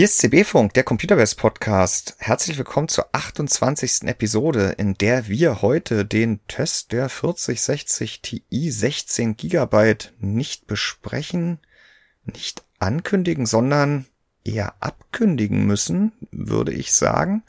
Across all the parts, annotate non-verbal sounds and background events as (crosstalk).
Hier ist CB-Funk, der Computerbase Podcast. Herzlich willkommen zur 28. Episode, in der wir heute den Test der 4060 Ti 16 GB nicht besprechen, nicht ankündigen, sondern eher abkündigen müssen, würde ich sagen.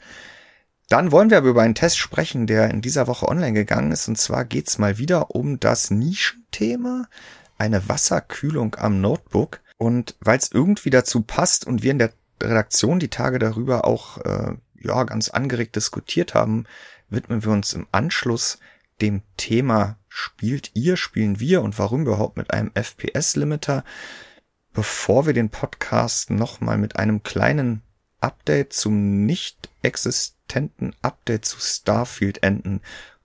Dann wollen wir aber über einen Test sprechen, der in dieser Woche online gegangen ist. Und zwar geht's mal wieder um das Nischenthema, eine Wasserkühlung am Notebook. Und weil es irgendwie dazu passt und wir in der Redaktion die Tage darüber auch äh, ja ganz angeregt diskutiert haben, widmen wir uns im Anschluss dem Thema spielt ihr, spielen wir und warum überhaupt mit einem FPS-Limiter, bevor wir den Podcast nochmal mit einem kleinen Update zum nicht existenten Update zu Starfield enden.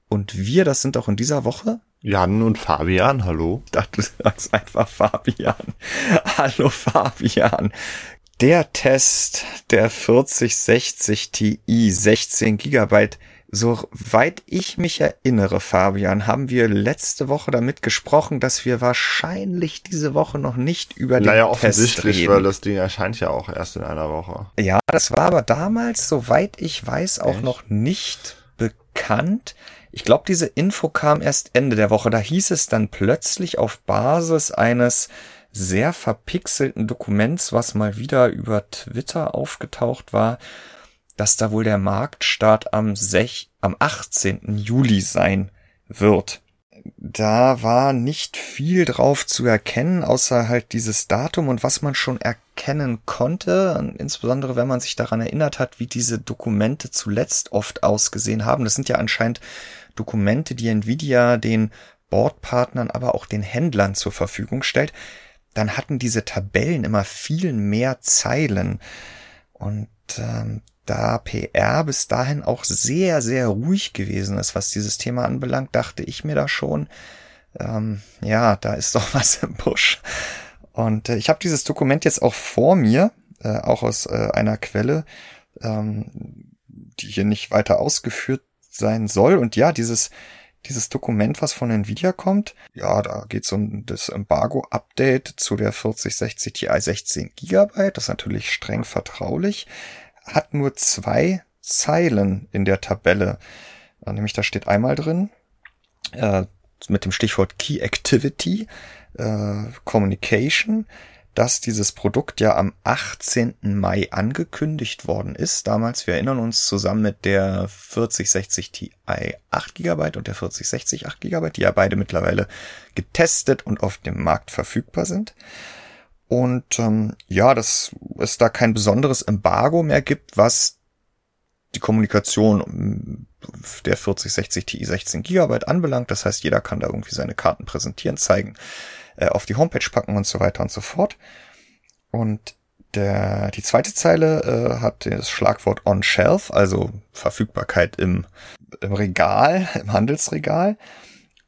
Und wir, das sind auch in dieser Woche. Jan und Fabian, hallo. Ich dachte, du sagst einfach Fabian. (laughs) Hallo Fabian. Der Test der 4060 Ti 16 Gigabyte. Soweit ich mich erinnere, Fabian, haben wir letzte Woche damit gesprochen, dass wir wahrscheinlich diese Woche noch nicht über naja, den Test offensichtlich, reden. weil das Ding erscheint ja auch erst in einer Woche. Ja, das war aber damals, soweit ich weiß, auch Echt? noch nicht bekannt. Ich glaube, diese Info kam erst Ende der Woche. Da hieß es dann plötzlich auf Basis eines sehr verpixelten Dokuments, was mal wieder über Twitter aufgetaucht war, dass da wohl der Marktstart am, 6, am 18. Juli sein wird. Da war nicht viel drauf zu erkennen, außer halt dieses Datum und was man schon erkennen konnte, insbesondere wenn man sich daran erinnert hat, wie diese Dokumente zuletzt oft ausgesehen haben. Das sind ja anscheinend Dokumente, die Nvidia den Bordpartnern, aber auch den Händlern zur Verfügung stellt dann hatten diese Tabellen immer viel mehr Zeilen. Und ähm, da PR bis dahin auch sehr, sehr ruhig gewesen ist, was dieses Thema anbelangt, dachte ich mir da schon, ähm, ja, da ist (laughs) doch was im Busch. Und äh, ich habe dieses Dokument jetzt auch vor mir, äh, auch aus äh, einer Quelle, ähm, die hier nicht weiter ausgeführt sein soll. Und ja, dieses dieses Dokument, was von Nvidia kommt. Ja, da geht es um das Embargo-Update zu der 4060 Ti 16 GB. Das ist natürlich streng vertraulich. Hat nur zwei Zeilen in der Tabelle. Nämlich da steht einmal drin, äh, mit dem Stichwort Key Activity, äh, Communication, dass dieses Produkt ja am 18. Mai angekündigt worden ist. Damals, wir erinnern uns, zusammen mit der 4060 Ti 8 GB und der 4060 8 GB, die ja beide mittlerweile getestet und auf dem Markt verfügbar sind. Und ähm, ja, dass es da kein besonderes Embargo mehr gibt, was die Kommunikation ähm, der 4060 Ti 16 GB anbelangt. Das heißt, jeder kann da irgendwie seine Karten präsentieren, zeigen, äh, auf die Homepage packen und so weiter und so fort. Und der, die zweite Zeile äh, hat das Schlagwort on shelf, also Verfügbarkeit im, im Regal, (laughs) im Handelsregal.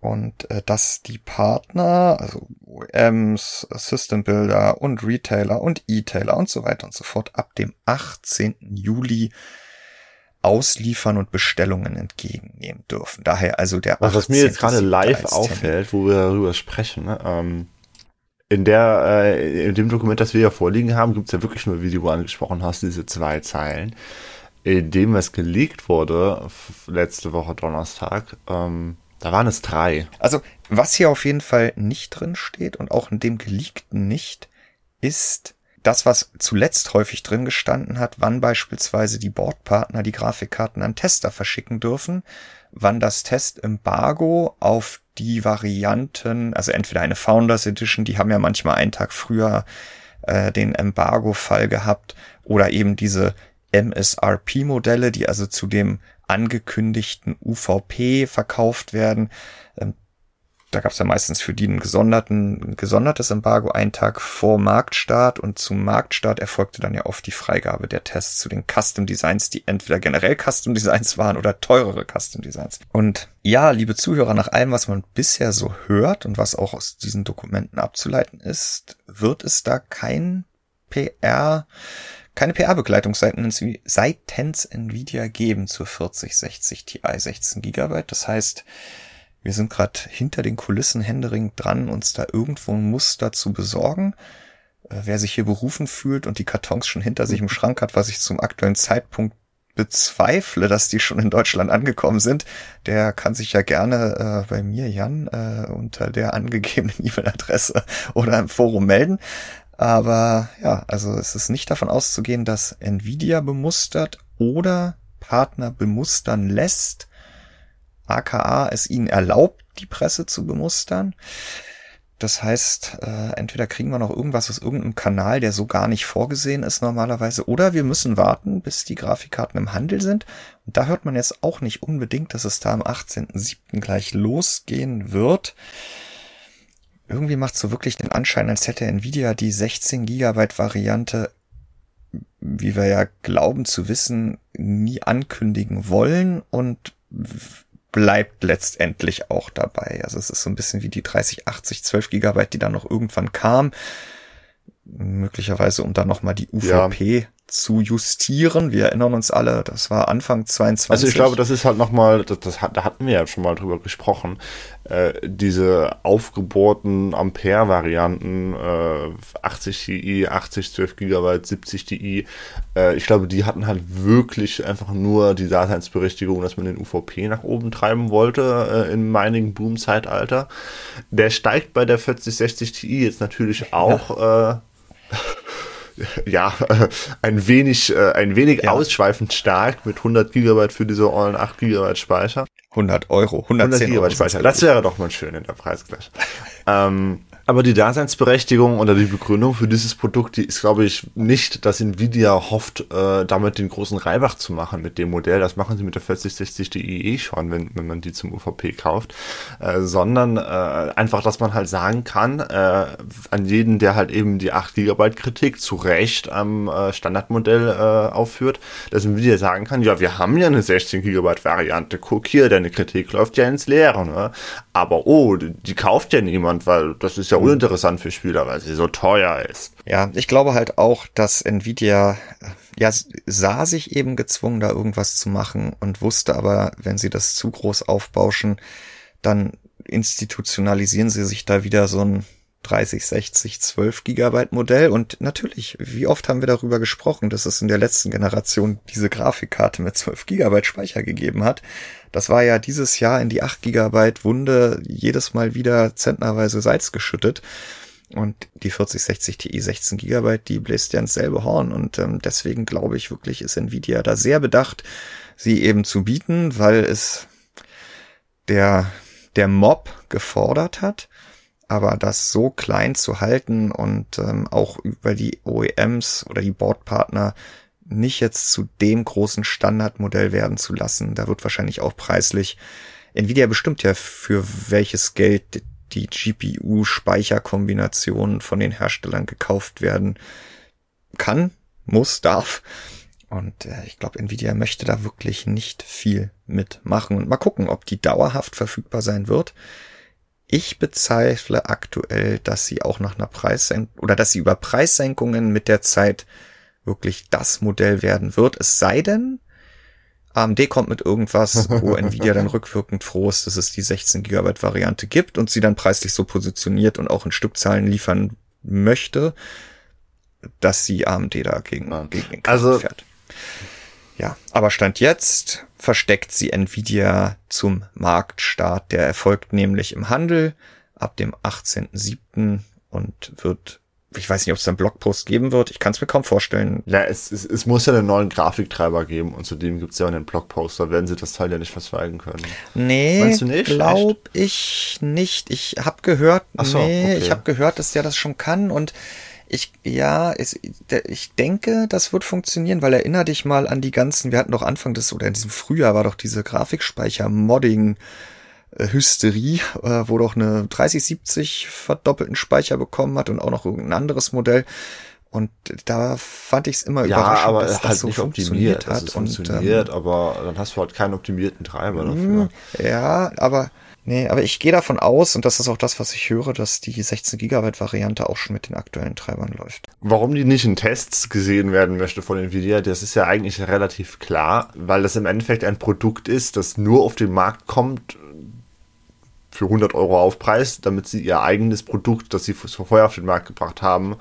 Und äh, dass die Partner, also OEMs, System Builder und Retailer und E-Tailer und so weiter und so fort ab dem 18. Juli ausliefern und Bestellungen entgegennehmen dürfen. Daher also der Was, was mir jetzt 18.07. gerade live auffällt, wo wir darüber sprechen, ne, ähm, in der, äh, in dem Dokument, das wir ja vorliegen haben, gibt's ja wirklich nur, wie du angesprochen hast, diese zwei Zeilen. In dem, was geleakt wurde, letzte Woche Donnerstag, ähm, da waren es drei. Also, was hier auf jeden Fall nicht drin steht und auch in dem geleakten nicht, ist das, was zuletzt häufig drin gestanden hat, wann beispielsweise die Bordpartner die Grafikkarten an Tester verschicken dürfen, wann das Test-Embargo auf die Varianten, also entweder eine Founders Edition, die haben ja manchmal einen Tag früher äh, den Embargo-Fall gehabt, oder eben diese MSRP-Modelle, die also zu dem angekündigten UVP verkauft werden. Ähm, da gab es ja meistens für die einen gesonderten, ein gesondertes Embargo einen Tag vor Marktstart und zum Marktstart erfolgte dann ja oft die Freigabe der Tests zu den Custom Designs, die entweder generell Custom Designs waren oder teurere Custom Designs. Und ja, liebe Zuhörer, nach allem, was man bisher so hört und was auch aus diesen Dokumenten abzuleiten ist, wird es da kein PR, keine PR-Begleitung seitens, seitens Nvidia geben zur 4060 Ti 16 GB. Das heißt, wir sind gerade hinter den Kulissen händeringend dran, uns da irgendwo ein Muster zu besorgen. äh, wer sich hier berufen fühlt und die Kartons schon hinter sich im (laughs) Schrank hat, was ich zum aktuellen Zeitpunkt bezweifle, dass die schon in Deutschland angekommen sind, der kann sich ja gerne äh, bei mir, Jan, äh, unter der angegebenen (laughs) E-Mail-Adresse oder im Forum melden. Aber ja, also es ist nicht davon auszugehen, dass Nvidia bemustert oder Partner bemustern lässt, aka es ihnen erlaubt, die Presse zu bemustern. Das heißt, äh, entweder kriegen wir noch irgendwas aus irgendeinem Kanal, der so gar nicht vorgesehen ist normalerweise, oder wir müssen warten, bis die Grafikkarten im Handel sind. Und da hört man jetzt auch nicht unbedingt, dass es da am 18.07. gleich losgehen wird. Irgendwie macht so wirklich den Anschein, als hätte Nvidia die 16 Gigabyte Variante, wie wir ja glauben zu wissen, nie ankündigen wollen und bleibt letztendlich auch dabei. Also es ist so ein bisschen wie die 3080 12 Gigabyte, die dann noch irgendwann kam. Möglicherweise, um dann nochmal die UVP ja zu justieren. Wir erinnern uns alle, das war Anfang 22. Also ich glaube, das ist halt nochmal, das, das da hatten wir ja schon mal drüber gesprochen, äh, diese aufgebohrten Ampere-Varianten, äh, 80 Ti, 80, 12 GB, 70 Ti, äh, ich glaube, die hatten halt wirklich einfach nur die Daseinsberechtigung, dass man den UVP nach oben treiben wollte äh, im Mining Boom Zeitalter. Der steigt bei der 4060 Ti jetzt natürlich auch ja. äh, (laughs) ja, (laughs) ein wenig, äh, ein wenig ja. ausschweifend stark mit 100 Gigabyte für diese ollen 8 Gigabyte Speicher. 100 Euro, 110 100 Gigabyte Speicher. Das wäre doch mal schön in der Preisgleich. (laughs) ähm, aber die Daseinsberechtigung oder die Begründung für dieses Produkt, die ist, glaube ich, nicht, dass Nvidia hofft, äh, damit den großen Reibach zu machen mit dem Modell. Das machen sie mit der 4060 Ti eh schon, wenn, wenn man die zum UVP kauft. Äh, sondern äh, einfach, dass man halt sagen kann, äh, an jeden, der halt eben die 8 GB Kritik zu Recht am äh, Standardmodell äh, aufführt, dass Nvidia sagen kann, ja, wir haben ja eine 16 GB Variante, guck hier, deine Kritik läuft ja ins Leere. Ne? Aber oh, die, die kauft ja niemand, weil das ist ja uninteressant für Spieler, weil sie so teuer ist. Ja, ich glaube halt auch, dass Nvidia ja sah sich eben gezwungen, da irgendwas zu machen und wusste aber, wenn sie das zu groß aufbauschen, dann institutionalisieren sie sich da wieder so ein 30, 60, 12 Gigabyte Modell. Und natürlich, wie oft haben wir darüber gesprochen, dass es in der letzten Generation diese Grafikkarte mit 12 Gigabyte Speicher gegeben hat. Das war ja dieses Jahr in die 8 Gigabyte Wunde jedes Mal wieder zentnerweise Salz geschüttet. Und die 4060 Ti 16 Gigabyte, die bläst ja ins selbe Horn. Und ähm, deswegen glaube ich wirklich, ist Nvidia da sehr bedacht, sie eben zu bieten, weil es der, der Mob gefordert hat aber das so klein zu halten und ähm, auch über die OEMs oder die Bordpartner nicht jetzt zu dem großen Standardmodell werden zu lassen. Da wird wahrscheinlich auch preislich Nvidia bestimmt ja für welches Geld die GPU-Speicherkombinationen von den Herstellern gekauft werden kann, muss, darf. Und äh, ich glaube, Nvidia möchte da wirklich nicht viel mitmachen. Und mal gucken, ob die dauerhaft verfügbar sein wird. Ich bezweifle aktuell, dass sie auch nach einer Preissenkung oder dass sie über Preissenkungen mit der Zeit wirklich das Modell werden wird. Es sei denn, AMD kommt mit irgendwas, wo (laughs) Nvidia dann rückwirkend froh ist, dass es die 16 GB Variante gibt und sie dann preislich so positioniert und auch in Stückzahlen liefern möchte, dass sie AMD dagegen gegen den Kampf also, fährt. Ja, aber Stand jetzt versteckt sie Nvidia zum Marktstart. Der erfolgt nämlich im Handel ab dem 18.07. und wird ich weiß nicht, ob es einen Blogpost geben wird. Ich kann es mir kaum vorstellen. Ja, es, es, es muss ja einen neuen Grafiktreiber geben und zudem gibt es ja einen Blogpost. Da werden sie das Teil ja nicht verschweigen können. Nee, Meinst du nicht? glaub Echt? ich nicht. Ich habe gehört, so, nee, okay. ich habe gehört, dass der das schon kann und ich, ja, es, ich denke, das wird funktionieren, weil erinnere dich mal an die ganzen, wir hatten doch Anfang des, oder in diesem Frühjahr war doch diese Grafikspeicher-Modding, Hysterie, äh, wo doch eine 3070 verdoppelten Speicher bekommen hat und auch noch irgendein anderes Modell. Und da fand ich es immer ja, überraschend, aber dass das halt so nicht funktioniert hat. Es und, funktioniert, ähm, aber dann hast du halt keinen optimierten Treiber dafür. Hm, ja, aber Nee, aber ich gehe davon aus, und das ist auch das, was ich höre, dass die 16 Gigabyte Variante auch schon mit den aktuellen Treibern läuft. Warum die nicht in Tests gesehen werden möchte von Nvidia, das ist ja eigentlich relativ klar, weil das im Endeffekt ein Produkt ist, das nur auf den Markt kommt für 100 Euro Aufpreis, damit sie ihr eigenes Produkt, das sie vorher auf den Markt gebracht haben,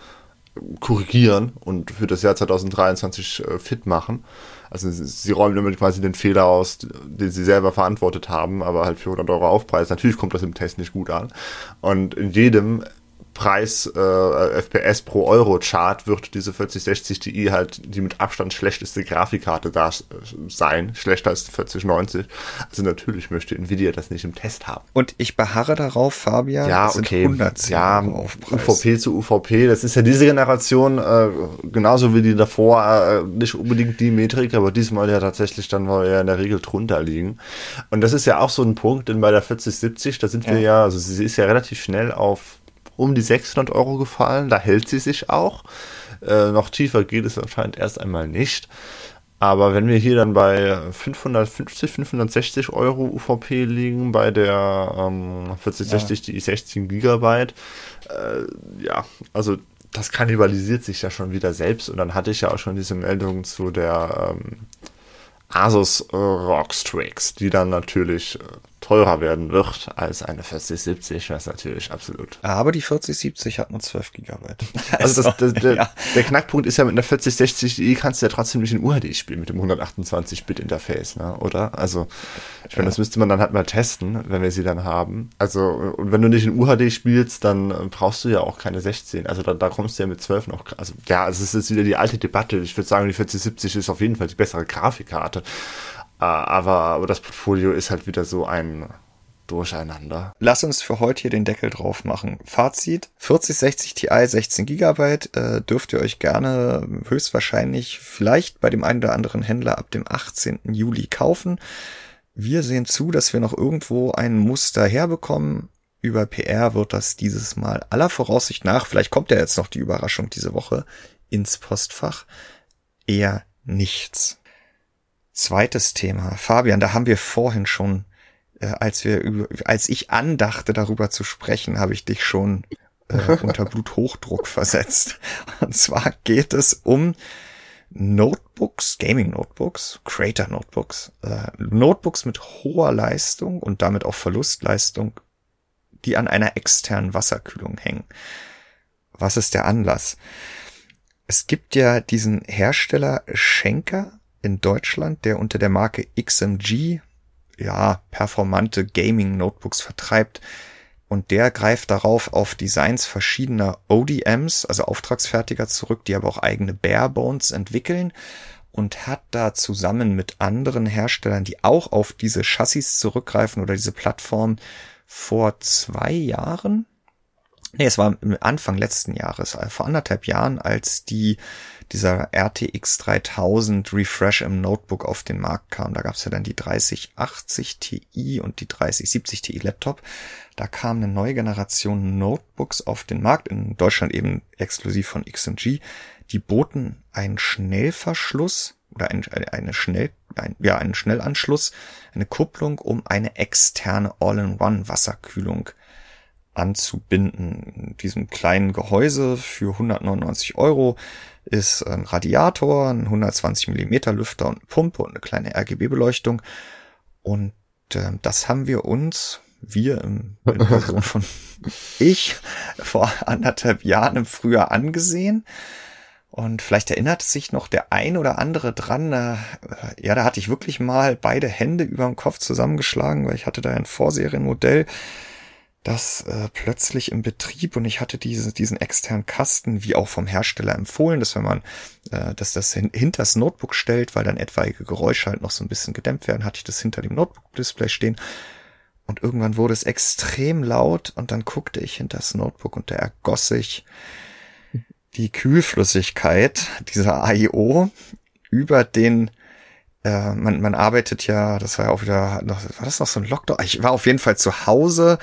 korrigieren und für das Jahr 2023 äh, fit machen. Also sie räumen damit quasi den Fehler aus, den sie selber verantwortet haben, aber halt für 100 Euro Aufpreis. Natürlich kommt das im Test nicht gut an. Und in jedem Preis äh, FPS pro Euro Chart wird diese 4060 Ti halt die mit Abstand schlechteste Grafikkarte da sein, schlechter als die 4090. Also natürlich möchte Nvidia das nicht im Test haben. Und ich beharre darauf, Fabian, ja, okay. 110 ja, UVP zu UVP, das ist ja diese Generation äh, genauso wie die davor äh, nicht unbedingt die Metrik, aber diesmal ja tatsächlich dann, weil wir ja in der Regel drunter liegen. Und das ist ja auch so ein Punkt, denn bei der 4070, da sind ja. wir ja, also sie ist ja relativ schnell auf um die 600 Euro gefallen. Da hält sie sich auch. Äh, noch tiefer geht es anscheinend erst einmal nicht. Aber wenn wir hier dann bei 550, 560 Euro UVP liegen, bei der ähm, 4060 ja. die 16 Gigabyte, äh, ja, also das kannibalisiert sich ja schon wieder selbst. Und dann hatte ich ja auch schon diese Meldung zu der ähm, Asus äh, ROG Strix, die dann natürlich äh, teurer werden wird als eine 4070, was natürlich absolut. Aber die 4070 hat nur 12 Gigabyte. (laughs) Also, das, das, der, ja. der, Knackpunkt ist ja mit einer 4060i kannst du ja trotzdem nicht in UHD spielen mit dem 128-Bit-Interface, ne? oder? Also, ich meine, ja. das müsste man dann halt mal testen, wenn wir sie dann haben. Also, und wenn du nicht in UHD spielst, dann äh, brauchst du ja auch keine 16. Also, da, da kommst du ja mit 12 noch. Also, ja, also es ist wieder die alte Debatte. Ich würde sagen, die 4070 ist auf jeden Fall die bessere Grafikkarte. Äh, aber, aber das Portfolio ist halt wieder so ein Durcheinander. Lass uns für heute hier den Deckel drauf machen. Fazit, 4060 Ti 16 GB äh, dürft ihr euch gerne höchstwahrscheinlich vielleicht bei dem einen oder anderen Händler ab dem 18. Juli kaufen. Wir sehen zu, dass wir noch irgendwo ein Muster herbekommen. Über PR wird das dieses Mal aller Voraussicht nach, vielleicht kommt ja jetzt noch die Überraschung diese Woche, ins Postfach. Eher nichts. Zweites Thema. Fabian, da haben wir vorhin schon, äh, als wir über, als ich andachte, darüber zu sprechen, habe ich dich schon äh, (laughs) unter Bluthochdruck versetzt. Und zwar geht es um Notebooks, Gaming Notebooks, Creator Notebooks, äh, Notebooks mit hoher Leistung und damit auch Verlustleistung, die an einer externen Wasserkühlung hängen. Was ist der Anlass? Es gibt ja diesen Hersteller Schenker, in Deutschland, der unter der Marke XMG ja performante Gaming Notebooks vertreibt. Und der greift darauf auf Designs verschiedener ODMs, also Auftragsfertiger zurück, die aber auch eigene Barebones entwickeln und hat da zusammen mit anderen Herstellern, die auch auf diese Chassis zurückgreifen oder diese Plattform vor zwei Jahren, nee, es war Anfang letzten Jahres, äh, vor anderthalb Jahren, als die dieser RTX 3000 Refresh im Notebook auf den Markt kam. Da gab es ja dann die 3080 Ti und die 3070 Ti Laptop. Da kam eine neue Generation Notebooks auf den Markt, in Deutschland eben exklusiv von XMG. Die boten einen Schnellverschluss oder ein, eine Schnell, ein, ja, einen Schnellanschluss, eine Kupplung, um eine externe All-in-One Wasserkühlung anzubinden. In diesem kleinen Gehäuse für 199 Euro ist ein Radiator, ein 120 Millimeter Lüfter und eine Pumpe und eine kleine RGB-Beleuchtung. Und äh, das haben wir uns, wir im, in (laughs) Person von ich, vor anderthalb Jahren im Frühjahr angesehen. Und vielleicht erinnert sich noch der ein oder andere dran, äh, ja, da hatte ich wirklich mal beide Hände über dem Kopf zusammengeschlagen, weil ich hatte da ein Vorserienmodell das äh, plötzlich im Betrieb und ich hatte diese, diesen externen Kasten, wie auch vom Hersteller empfohlen, dass wenn man äh, dass das hin, hinter das Notebook stellt, weil dann etwaige Geräusche halt noch so ein bisschen gedämpft werden, hatte ich das hinter dem Notebook-Display stehen. Und irgendwann wurde es extrem laut und dann guckte ich hinter das Notebook und da ergoss sich die Kühlflüssigkeit dieser AIO über den äh, man, man arbeitet ja, das war ja auch wieder, war das noch so ein Lockdown? Ich war auf jeden Fall zu Hause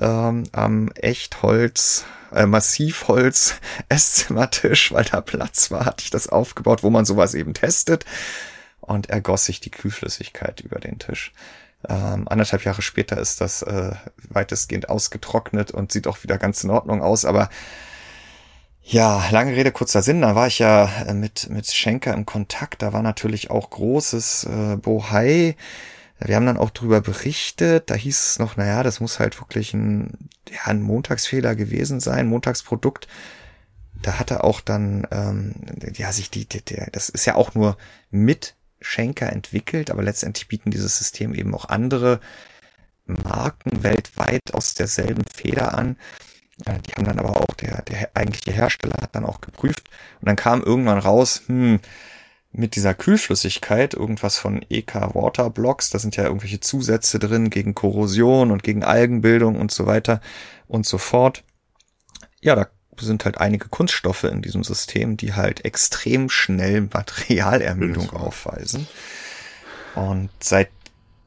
ähm, am Echtholz, äh, Massivholz (laughs) Esszimmertisch, weil da Platz war, hatte ich das aufgebaut, wo man sowas eben testet. Und ergoss sich die Kühlflüssigkeit über den Tisch. Ähm, anderthalb Jahre später ist das äh, weitestgehend ausgetrocknet und sieht auch wieder ganz in Ordnung aus, aber ja, lange Rede, kurzer Sinn. Da war ich ja äh, mit, mit Schenker im Kontakt. Da war natürlich auch großes äh, Bohai wir haben dann auch drüber berichtet, da hieß es noch, naja, das muss halt wirklich ein, ja, ein Montagsfehler gewesen sein, Montagsprodukt. da hatte auch dann, ähm, ja, sich die, die, der, das ist ja auch nur mit Schenker entwickelt, aber letztendlich bieten dieses System eben auch andere Marken weltweit aus derselben Feder an. Die haben dann aber auch, der, der eigentliche Hersteller hat dann auch geprüft und dann kam irgendwann raus, hm, mit dieser Kühlflüssigkeit, irgendwas von EK Water Blocks, da sind ja irgendwelche Zusätze drin gegen Korrosion und gegen Algenbildung und so weiter und so fort. Ja, da sind halt einige Kunststoffe in diesem System, die halt extrem schnell Materialermüdung aufweisen. Und seit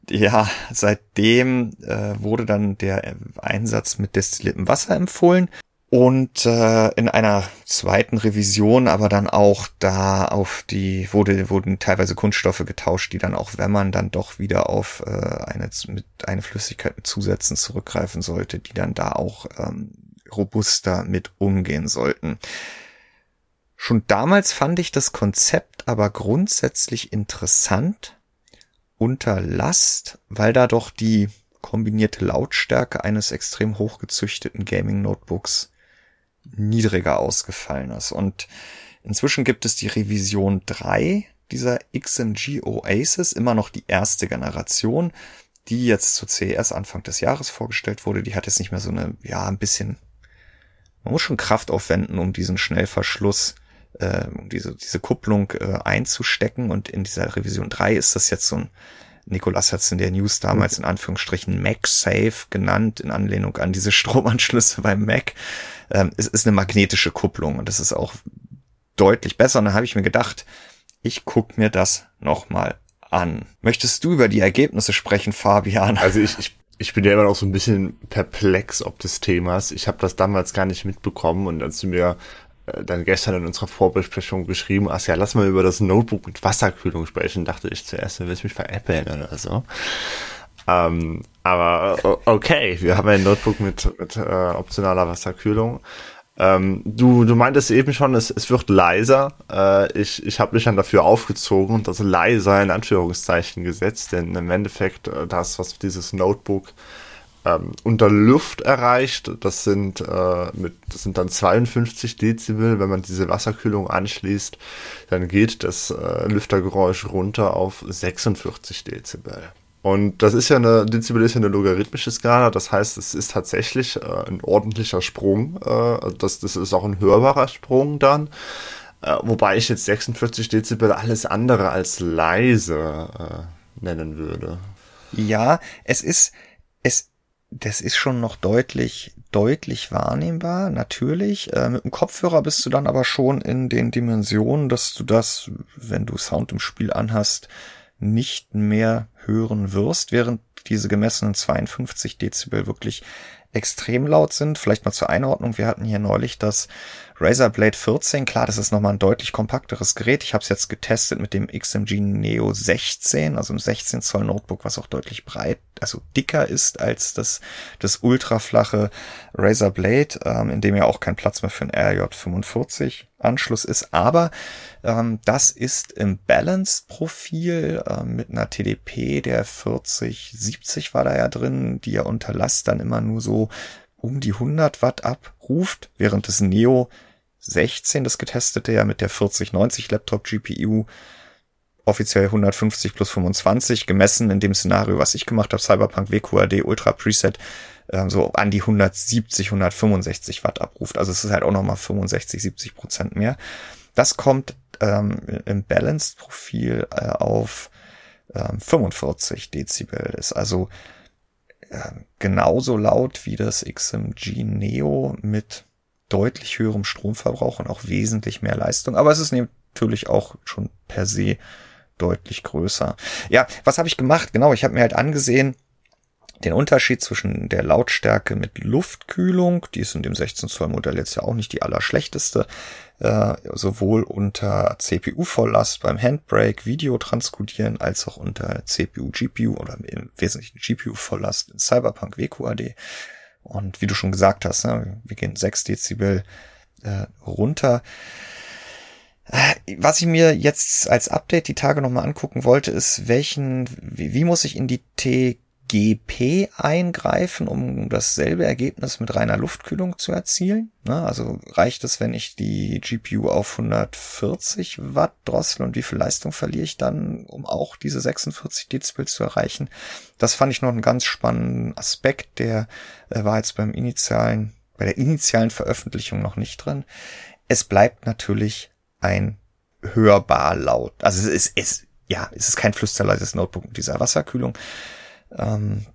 ja, seitdem äh, wurde dann der Einsatz mit destilliertem Wasser empfohlen. Und äh, in einer zweiten Revision aber dann auch da auf die, wurde, wurden teilweise Kunststoffe getauscht, die dann auch, wenn man dann doch wieder auf äh, eine, mit, eine Flüssigkeit mit Zusätzen zurückgreifen sollte, die dann da auch ähm, robuster mit umgehen sollten. Schon damals fand ich das Konzept aber grundsätzlich interessant, unter Last, weil da doch die kombinierte Lautstärke eines extrem hochgezüchteten Gaming Notebooks niedriger ausgefallen ist. Und inzwischen gibt es die Revision 3 dieser XMG Oasis, immer noch die erste Generation, die jetzt zu CES Anfang des Jahres vorgestellt wurde. Die hat jetzt nicht mehr so eine, ja, ein bisschen, man muss schon Kraft aufwenden, um diesen Schnellverschluss äh, diese, diese Kupplung äh, einzustecken. Und in dieser Revision 3 ist das jetzt so ein, Nikolas hat es in der News damals in Anführungsstrichen MagSafe genannt, in Anlehnung an diese (laughs) Stromanschlüsse beim Mac. Ähm, es ist eine magnetische Kupplung und das ist auch deutlich besser. Und dann habe ich mir gedacht, ich guck mir das nochmal an. Möchtest du über die Ergebnisse sprechen, Fabian? Also ich, ich, ich bin ja immer noch so ein bisschen perplex ob des Themas. Ich habe das damals gar nicht mitbekommen und als du mir dann gestern in unserer Vorbesprechung geschrieben hast, ja, lass mal über das Notebook mit Wasserkühlung sprechen, dachte ich zuerst, du willst mich veräppeln oder so. Ähm, aber okay, wir haben ein Notebook mit, mit äh, optionaler Wasserkühlung. Ähm, du, du meintest eben schon, es, es wird leiser. Äh, ich ich habe mich dann dafür aufgezogen und das leiser in Anführungszeichen gesetzt, denn im Endeffekt äh, das, was dieses Notebook ähm, unter Luft erreicht. Das sind, äh, mit, das sind dann 52 Dezibel. Wenn man diese Wasserkühlung anschließt, dann geht das äh, Lüftergeräusch runter auf 46 Dezibel. Und das ist ja eine, Dezibel ist ja eine logarithmische Skala, das heißt, es ist tatsächlich äh, ein ordentlicher Sprung. Äh, das, das ist auch ein hörbarer Sprung dann. Äh, wobei ich jetzt 46 Dezibel alles andere als leise äh, nennen würde. Ja, es ist, es das ist schon noch deutlich, deutlich wahrnehmbar, natürlich. Äh, mit dem Kopfhörer bist du dann aber schon in den Dimensionen, dass du das, wenn du Sound im Spiel anhast, nicht mehr hören wirst, während diese gemessenen 52 Dezibel wirklich extrem laut sind. Vielleicht mal zur Einordnung. Wir hatten hier neulich das Razer Blade 14. Klar, das ist nochmal ein deutlich kompakteres Gerät. Ich habe es jetzt getestet mit dem XMG Neo 16, also im 16 Zoll Notebook, was auch deutlich breit, also dicker ist als das, das ultraflache Razer Blade, ähm, in dem ja auch kein Platz mehr für ein RJ45 Anschluss ist. Aber ähm, das ist im Balanced-Profil äh, mit einer TDP der 4070 war da ja drin, die ja unter Last dann immer nur so um die 100 Watt abruft, während das Neo 16, das getestete ja mit der 4090 Laptop GPU offiziell 150 plus 25 gemessen in dem Szenario, was ich gemacht habe, Cyberpunk WQAD Ultra Preset, äh, so an die 170, 165 Watt abruft. Also es ist halt auch nochmal 65, 70 Prozent mehr. Das kommt ähm, im Balanced-Profil äh, auf ähm, 45 Dezibel. Ist also äh, genauso laut wie das XMG Neo mit deutlich höherem Stromverbrauch und auch wesentlich mehr Leistung. Aber es ist natürlich auch schon per se deutlich größer. Ja, was habe ich gemacht? Genau, ich habe mir halt angesehen, den Unterschied zwischen der Lautstärke mit Luftkühlung, die ist in dem 16 Zoll Modell jetzt ja auch nicht die allerschlechteste, äh, sowohl unter CPU-Volllast beim Handbrake, Video transkodieren, als auch unter CPU, GPU oder im Wesentlichen GPU-Volllast in Cyberpunk WQAD. Und wie du schon gesagt hast, ne, wir gehen 6 Dezibel äh, runter. Äh, was ich mir jetzt als Update die Tage nochmal angucken wollte, ist, welchen, wie, wie muss ich in die T GP eingreifen, um dasselbe Ergebnis mit reiner Luftkühlung zu erzielen. Ne, also reicht es, wenn ich die GPU auf 140 Watt drossel und wie viel Leistung verliere ich dann, um auch diese 46 Dezibel zu erreichen? Das fand ich noch einen ganz spannenden Aspekt, der äh, war jetzt beim initialen, bei der initialen Veröffentlichung noch nicht drin. Es bleibt natürlich ein hörbar laut. Also es ist, ja, es ist kein flüsterleises Notebook mit dieser Wasserkühlung. Ähm,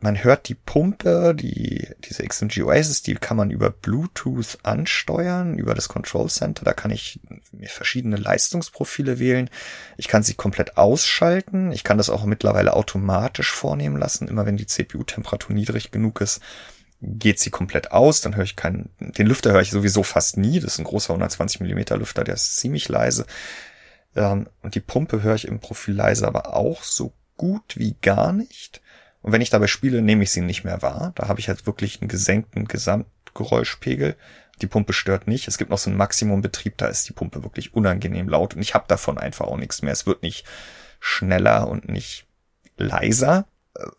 man hört die Pumpe, die, diese XMG Oasis, die kann man über Bluetooth ansteuern, über das Control Center. Da kann ich mir verschiedene Leistungsprofile wählen. Ich kann sie komplett ausschalten. Ich kann das auch mittlerweile automatisch vornehmen lassen. Immer wenn die CPU-Temperatur niedrig genug ist, geht sie komplett aus. Dann höre ich keinen, den Lüfter höre ich sowieso fast nie. Das ist ein großer 120 Millimeter Lüfter, der ist ziemlich leise. Ähm, und die Pumpe höre ich im Profil leise aber auch so gut wie gar nicht. Und wenn ich dabei spiele, nehme ich sie nicht mehr wahr. Da habe ich halt wirklich einen gesenkten Gesamtgeräuschpegel. Die Pumpe stört nicht. Es gibt noch so einen Maximumbetrieb, da ist die Pumpe wirklich unangenehm laut und ich habe davon einfach auch nichts mehr. Es wird nicht schneller und nicht leiser.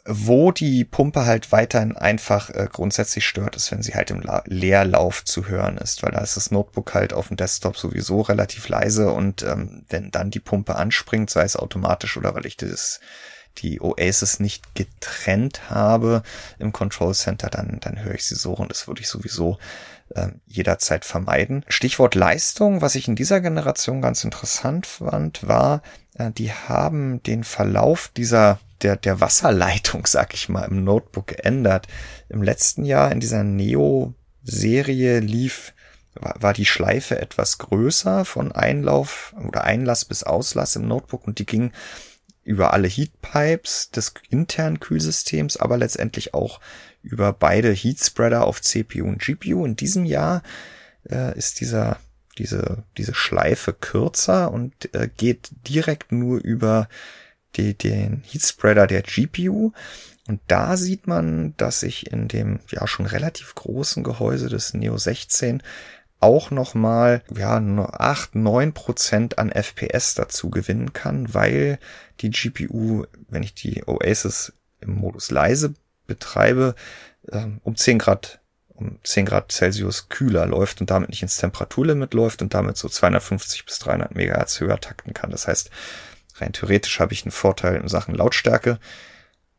Wo die Pumpe halt weiterhin einfach äh, grundsätzlich stört, ist, wenn sie halt im La Leerlauf zu hören ist, weil da ist das Notebook halt auf dem Desktop sowieso relativ leise und ähm, wenn dann die Pumpe anspringt, sei es automatisch oder weil ich das die Oasis nicht getrennt habe im Control Center, dann, dann höre ich sie so und das würde ich sowieso äh, jederzeit vermeiden. Stichwort Leistung, was ich in dieser Generation ganz interessant fand, war, äh, die haben den Verlauf dieser der, der Wasserleitung, (laughs) sag ich mal, im Notebook geändert. Im letzten Jahr in dieser Neo-Serie lief, war, war die Schleife etwas größer von Einlauf oder Einlass bis Auslass im Notebook und die ging über alle Heatpipes des internen Kühlsystems, aber letztendlich auch über beide Heatspreader auf CPU und GPU. In diesem Jahr äh, ist dieser diese diese Schleife kürzer und äh, geht direkt nur über die, den Heatspreader der GPU. Und da sieht man, dass ich in dem ja schon relativ großen Gehäuse des Neo 16 auch nochmal, ja, nur 8, 9 Prozent an FPS dazu gewinnen kann, weil die GPU, wenn ich die Oasis im Modus leise betreibe, ähm, um 10 Grad, um 10 Grad Celsius kühler läuft und damit nicht ins Temperaturlimit läuft und damit so 250 bis 300 Megahertz höher takten kann. Das heißt, rein theoretisch habe ich einen Vorteil in Sachen Lautstärke,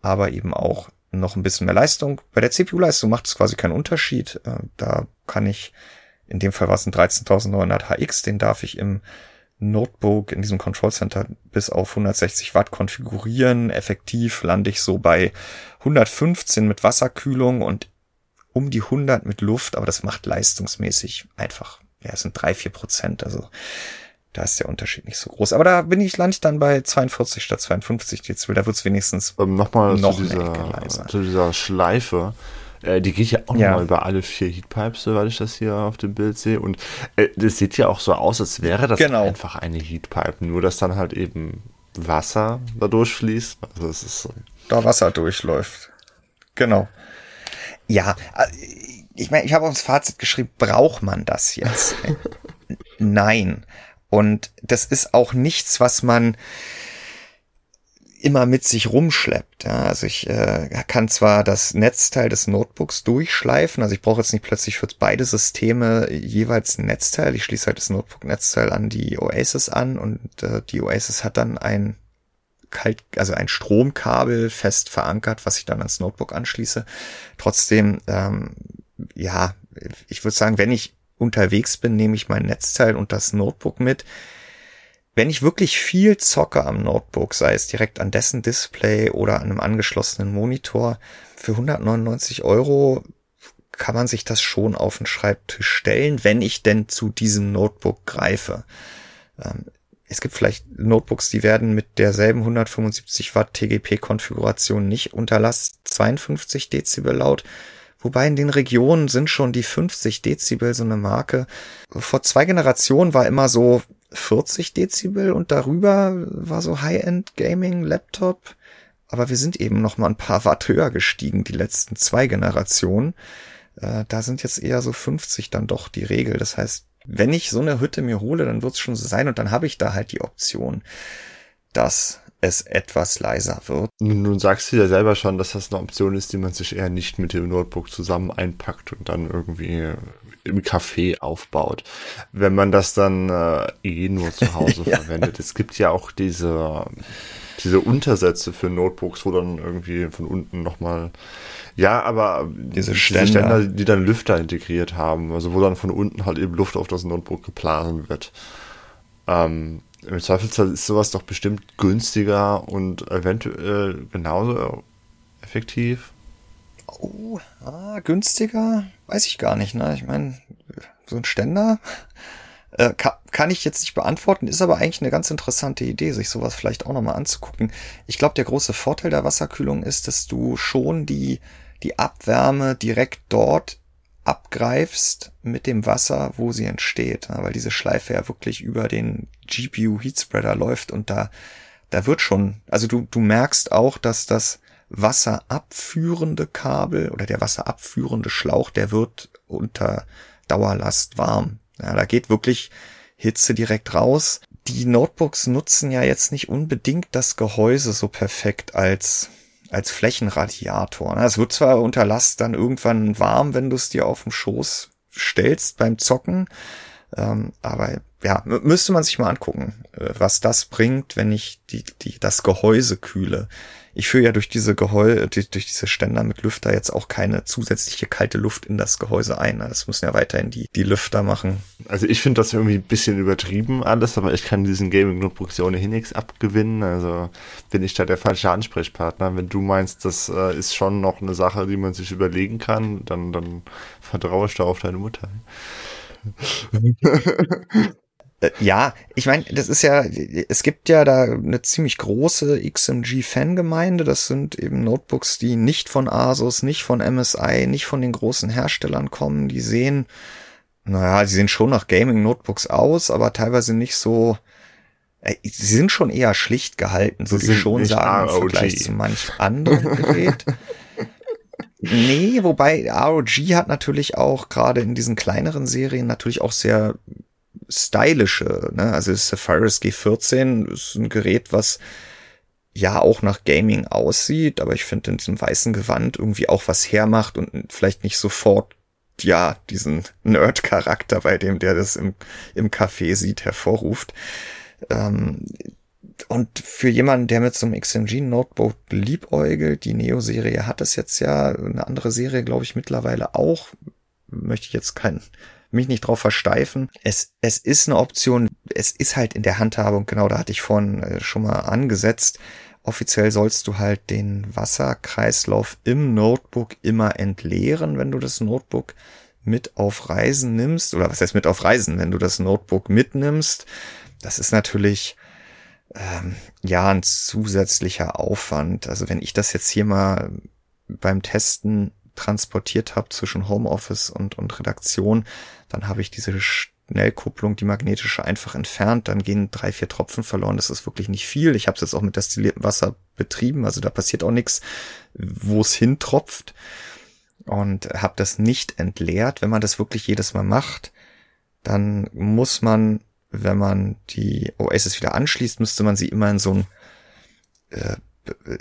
aber eben auch noch ein bisschen mehr Leistung. Bei der CPU-Leistung macht es quasi keinen Unterschied. Äh, da kann ich in dem Fall war es ein 13900 HX, den darf ich im Notebook in diesem Control Center bis auf 160 Watt konfigurieren. Effektiv lande ich so bei 115 mit Wasserkühlung und um die 100 mit Luft, aber das macht leistungsmäßig einfach, ja, es sind drei, vier Prozent, also da ist der Unterschied nicht so groß. Aber da bin ich, lande ich dann bei 42 statt 52 Dezibel, da wird's wenigstens ähm, Nochmal noch zu dieser, zu dieser Schleife. Äh, die geht ja auch ja. nochmal über alle vier Heatpipes, soweit ich das hier auf dem Bild sehe. Und äh, das sieht ja auch so aus, als wäre das genau. einfach eine Heatpipe. Nur, dass dann halt eben Wasser da durchfließt. Also es ist so. Da Wasser durchläuft. Genau. Ja, äh, ich meine, ich habe uns Fazit geschrieben, braucht man das jetzt? (laughs) Nein. Und das ist auch nichts, was man immer mit sich rumschleppt. Ja, also ich äh, kann zwar das Netzteil des Notebooks durchschleifen, also ich brauche jetzt nicht plötzlich für beide Systeme jeweils ein Netzteil. Ich schließe halt das Notebook-Netzteil an die Oasis an und äh, die Oasis hat dann ein kalt, also ein Stromkabel fest verankert, was ich dann ans Notebook anschließe. Trotzdem, ähm, ja, ich würde sagen, wenn ich unterwegs bin, nehme ich mein Netzteil und das Notebook mit wenn ich wirklich viel zocke am Notebook, sei es direkt an dessen Display oder an einem angeschlossenen Monitor, für 199 Euro kann man sich das schon auf den Schreibtisch stellen, wenn ich denn zu diesem Notebook greife. Es gibt vielleicht Notebooks, die werden mit derselben 175 Watt TGP-Konfiguration nicht unter Last 52 Dezibel laut. Wobei in den Regionen sind schon die 50 Dezibel so eine Marke. Vor zwei Generationen war immer so 40 Dezibel und darüber war so High-End Gaming Laptop. Aber wir sind eben noch mal ein paar Watt höher gestiegen, die letzten zwei Generationen. Äh, da sind jetzt eher so 50 dann doch die Regel. Das heißt, wenn ich so eine Hütte mir hole, dann wird es schon so sein und dann habe ich da halt die Option, das es etwas leiser wird. Nun sagst du ja selber schon, dass das eine Option ist, die man sich eher nicht mit dem Notebook zusammen einpackt und dann irgendwie im Café aufbaut. Wenn man das dann äh, eh nur zu Hause (laughs) ja. verwendet. Es gibt ja auch diese, diese Untersätze für Notebooks, wo dann irgendwie von unten nochmal ja, aber diese Ständer. diese Ständer, die dann Lüfter integriert haben, also wo dann von unten halt eben Luft auf das Notebook geblasen wird. Ähm, Im Zweifelsfall ist sowas doch bestimmt günstiger und eventuell genauso effektiv. Oh, ah, günstiger? Weiß ich gar nicht, ne? Ich meine, so ein Ständer äh, kann, kann ich jetzt nicht beantworten, ist aber eigentlich eine ganz interessante Idee, sich sowas vielleicht auch nochmal anzugucken. Ich glaube, der große Vorteil der Wasserkühlung ist, dass du schon die, die Abwärme direkt dort abgreifst mit dem Wasser, wo sie entsteht, weil diese Schleife ja wirklich über den GPU Heatspreader läuft und da, da wird schon, also du, du merkst auch, dass das wasserabführende Kabel oder der wasserabführende Schlauch, der wird unter Dauerlast warm. Ja, da geht wirklich Hitze direkt raus. Die Notebooks nutzen ja jetzt nicht unbedingt das Gehäuse so perfekt als als Flächenradiator. Es wird zwar unter Last dann irgendwann warm, wenn du es dir auf dem Schoß stellst beim Zocken, ähm, aber ja, müsste man sich mal angucken, äh, was das bringt, wenn ich die, die, das Gehäuse kühle ich führe ja durch diese Gehäuse, durch, durch diese Ständer mit Lüfter jetzt auch keine zusätzliche kalte Luft in das Gehäuse ein. Das müssen ja weiterhin die, die Lüfter machen. Also ich finde das irgendwie ein bisschen übertrieben alles, aber ich kann diesen Gaming-Notebooks ja ohnehin nichts abgewinnen. Also bin ich da der falsche Ansprechpartner. Wenn du meinst, das äh, ist schon noch eine Sache, die man sich überlegen kann, dann, dann vertraue ich da auf deine Mutter. (laughs) Äh, ja, ich meine, das ist ja, es gibt ja da eine ziemlich große XMG-Fangemeinde. Das sind eben Notebooks, die nicht von Asus, nicht von MSI, nicht von den großen Herstellern kommen. Die sehen, naja, die sehen schon nach Gaming-Notebooks aus, aber teilweise nicht so, äh, sie sind schon eher schlicht gehalten, würde ich schon sagen, ROG. im Vergleich zu manch anderen Gerät. (laughs) nee, wobei ROG hat natürlich auch gerade in diesen kleineren Serien natürlich auch sehr stylische. Ne? Also das Sapphirus G14 ist ein Gerät, was ja auch nach Gaming aussieht, aber ich finde in diesem weißen Gewand irgendwie auch was hermacht und vielleicht nicht sofort ja diesen Nerd-Charakter bei dem, der das im, im Café sieht, hervorruft. Ähm, und für jemanden, der mit so einem XMG Notebook liebäugelt, die Neo-Serie hat es jetzt ja, eine andere Serie, glaube ich, mittlerweile auch, möchte ich jetzt kein mich nicht drauf versteifen. Es, es ist eine Option, es ist halt in der Handhabung, genau da hatte ich vorhin äh, schon mal angesetzt. Offiziell sollst du halt den Wasserkreislauf im Notebook immer entleeren, wenn du das Notebook mit auf Reisen nimmst. Oder was heißt mit auf Reisen, wenn du das Notebook mitnimmst? Das ist natürlich ähm, ja ein zusätzlicher Aufwand. Also wenn ich das jetzt hier mal beim Testen transportiert habe zwischen Homeoffice und, und Redaktion, dann habe ich diese Schnellkupplung, die magnetische, einfach entfernt. Dann gehen drei, vier Tropfen verloren. Das ist wirklich nicht viel. Ich habe es jetzt auch mit destilliertem Wasser betrieben, also da passiert auch nichts, wo es hintropft. Und habe das nicht entleert. Wenn man das wirklich jedes Mal macht, dann muss man, wenn man die Oasis wieder anschließt, müsste man sie immer in so ein äh,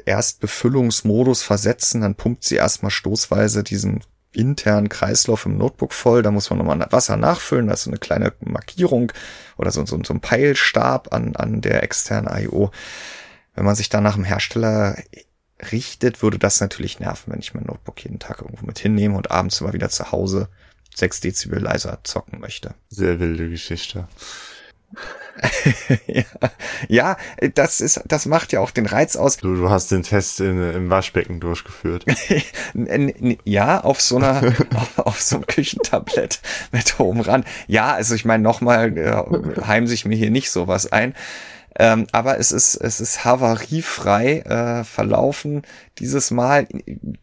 Erstbefüllungsmodus versetzen, dann pumpt sie erstmal stoßweise diesen internen Kreislauf im Notebook voll. Da muss man nochmal Wasser nachfüllen. Da ist so eine kleine Markierung oder so, so, so ein Peilstab an, an der externen I.O. Wenn man sich da nach dem Hersteller richtet, würde das natürlich nerven, wenn ich mein Notebook jeden Tag irgendwo mit hinnehme und abends immer wieder zu Hause 6 Dezibel leiser zocken möchte. Sehr wilde Geschichte. Ja, (laughs) ja, das ist, das macht ja auch den Reiz aus. Du, du hast den Test in, im Waschbecken durchgeführt. (laughs) ja, auf so einer, auf, (laughs) auf, so einem Küchentablett mit oben ran. Ja, also ich meine, nochmal äh, heim sich mir hier nicht sowas ein. Ähm, aber es ist, es ist havariefrei äh, verlaufen dieses Mal.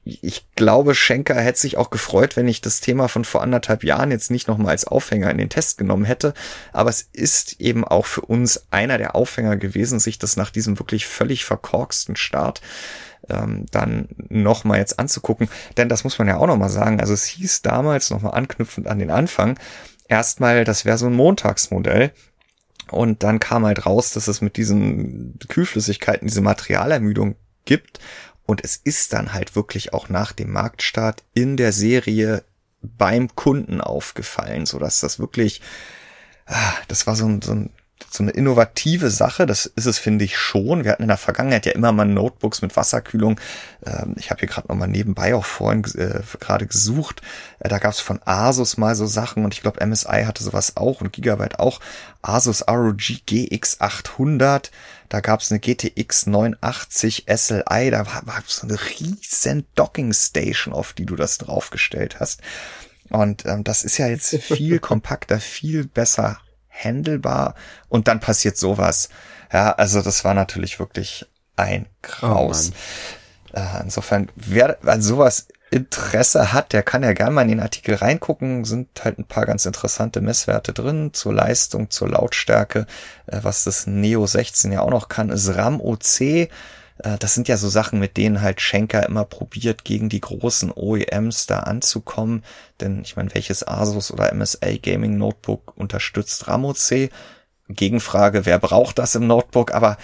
Ich glaube, Schenker hätte sich auch gefreut, wenn ich das Thema von vor anderthalb Jahren jetzt nicht nochmal als Aufhänger in den Test genommen hätte. Aber es ist eben auch für uns einer der Aufhänger gewesen, sich das nach diesem wirklich völlig verkorksten Start ähm, dann nochmal jetzt anzugucken. Denn das muss man ja auch nochmal sagen. Also es hieß damals nochmal anknüpfend an den Anfang, erstmal, das wäre so ein Montagsmodell. Und dann kam halt raus, dass es mit diesen Kühlflüssigkeiten diese Materialermüdung gibt. Und es ist dann halt wirklich auch nach dem Marktstart in der Serie beim Kunden aufgefallen, so dass das wirklich, ah, das war so ein, so ein so eine innovative Sache. Das ist es, finde ich, schon. Wir hatten in der Vergangenheit ja immer mal Notebooks mit Wasserkühlung. Ähm, ich habe hier gerade noch mal nebenbei auch vorhin äh, gerade gesucht. Äh, da gab es von Asus mal so Sachen und ich glaube MSI hatte sowas auch und Gigabyte auch. Asus ROG GX 800. Da gab es eine GTX 980 SLI. Da war, war so eine riesen Docking Station, auf die du das draufgestellt hast. Und ähm, das ist ja jetzt (laughs) viel kompakter, viel besser handelbar und dann passiert sowas. Ja, also das war natürlich wirklich ein Kraus. Oh äh, insofern, wer an sowas Interesse hat, der kann ja gerne mal in den Artikel reingucken. Sind halt ein paar ganz interessante Messwerte drin zur Leistung, zur Lautstärke. Äh, was das Neo 16 ja auch noch kann, ist RAM OC. Äh, das sind ja so Sachen, mit denen halt Schenker immer probiert, gegen die großen OEMs da anzukommen. Denn ich meine, welches Asus oder MSA Gaming Notebook unterstützt RAMOC? Gegenfrage, wer braucht das im Notebook? Aber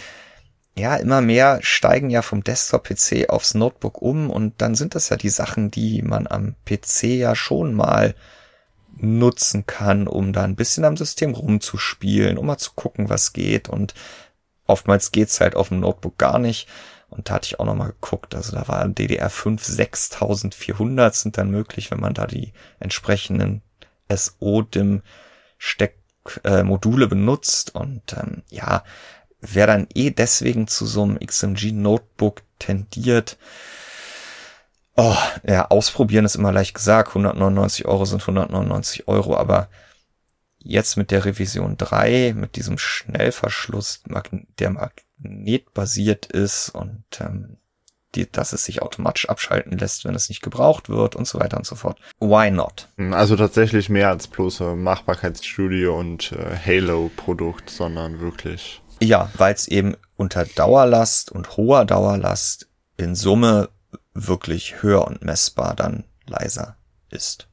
ja, immer mehr steigen ja vom Desktop-PC aufs Notebook um und dann sind das ja die Sachen, die man am PC ja schon mal nutzen kann, um da ein bisschen am System rumzuspielen, um mal zu gucken, was geht und Oftmals geht's halt auf dem Notebook gar nicht. Und da hatte ich auch nochmal geguckt. Also da war DDR5 6400 sind dann möglich, wenn man da die entsprechenden SO-DIM Steckmodule äh, benutzt. Und ähm, ja, wer dann eh deswegen zu so einem XMG Notebook tendiert, oh, ja, ausprobieren ist immer leicht gesagt. 199 Euro sind 199 Euro, aber jetzt mit der Revision 3, mit diesem Schnellverschluss, der magnetbasiert ist und ähm, die, dass es sich automatisch abschalten lässt, wenn es nicht gebraucht wird und so weiter und so fort. Why not? Also tatsächlich mehr als bloße Machbarkeitsstudio und äh, Halo-Produkt, sondern wirklich. Ja, weil es eben unter Dauerlast und hoher Dauerlast in Summe wirklich höher und messbar dann leiser ist.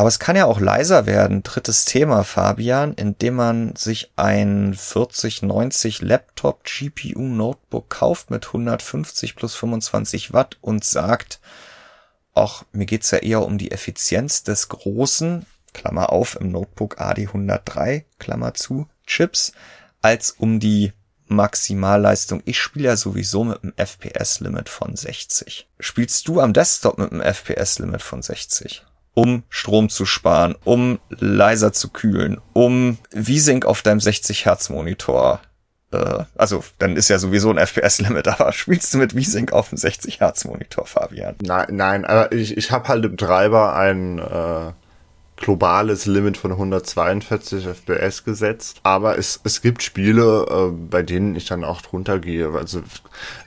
Aber es kann ja auch leiser werden. Drittes Thema, Fabian, indem man sich ein 4090 Laptop GPU Notebook kauft mit 150 plus 25 Watt und sagt, ach, mir geht's ja eher um die Effizienz des großen, Klammer auf, im Notebook AD103, Klammer zu, Chips, als um die Maximalleistung. Ich spiele ja sowieso mit einem FPS-Limit von 60. Spielst du am Desktop mit einem FPS-Limit von 60? Um Strom zu sparen, um leiser zu kühlen, um V-Sync auf deinem 60 Hertz Monitor. Äh, also, dann ist ja sowieso ein FPS-Limit, (laughs) aber spielst du mit V-Sync auf dem 60 Hertz Monitor, Fabian? Nein, nein, aber ich, ich habe halt im Treiber ein äh, globales Limit von 142 FPS gesetzt. Aber es, es gibt Spiele, äh, bei denen ich dann auch drunter gehe. Also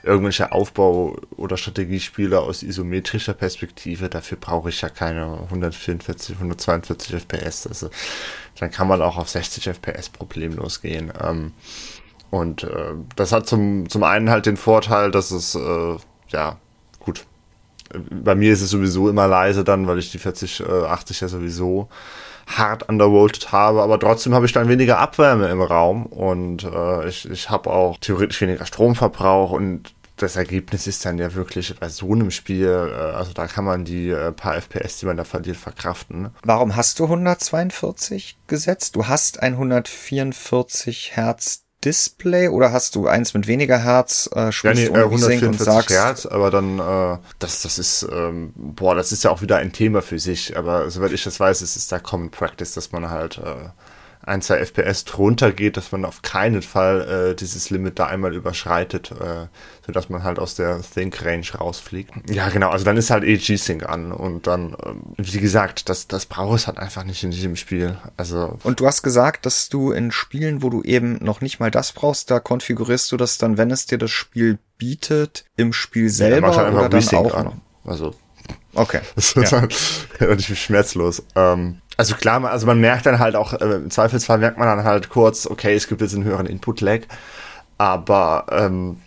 irgendwelche Aufbau- oder Strategiespiele aus isometrischer Perspektive, dafür brauche ich ja keine 144, 142 FPS. Also dann kann man auch auf 60 FPS problemlos gehen. Ähm, und äh, das hat zum, zum einen halt den Vorteil, dass es, äh, ja, bei mir ist es sowieso immer leise dann, weil ich die 40, äh, 80 ja sowieso hart undervolted habe, aber trotzdem habe ich dann weniger Abwärme im Raum und äh, ich, ich habe auch theoretisch weniger Stromverbrauch und das Ergebnis ist dann ja wirklich bei so einem Spiel, äh, also da kann man die äh, paar FPS, die man da verliert, verkraften. Warum hast du 142 gesetzt? Du hast ein 144 Hertz Display oder hast du eins mit weniger Herz, äh, ja, nee, äh, 144 Hertz, aber dann, äh, das, das ist, ähm, boah, das ist ja auch wieder ein Thema für sich, aber soweit ich das weiß, ist es da Common Practice, dass man halt äh, ein, zwei FPS drunter geht, dass man auf keinen Fall äh, dieses Limit da einmal überschreitet, äh, sodass man halt aus der Think Range rausfliegt. Ja, genau, also dann ist halt eh G-Sync an und dann, ähm, wie gesagt, das, das braucht es halt einfach nicht in diesem Spiel. Also. Und du hast gesagt, dass du in Spielen, wo du eben noch nicht mal das brauchst, da konfigurierst du das dann, wenn es dir das Spiel bietet, im Spiel selber ja, halt oder dann auch an. noch? Also Okay. (laughs) Das ist ja. halt (laughs) relativ schmerzlos. Ähm, also klar, also man merkt dann halt auch, äh, im Zweifelsfall merkt man dann halt kurz, okay, es gibt jetzt einen höheren Input-Lag. Aber ähm,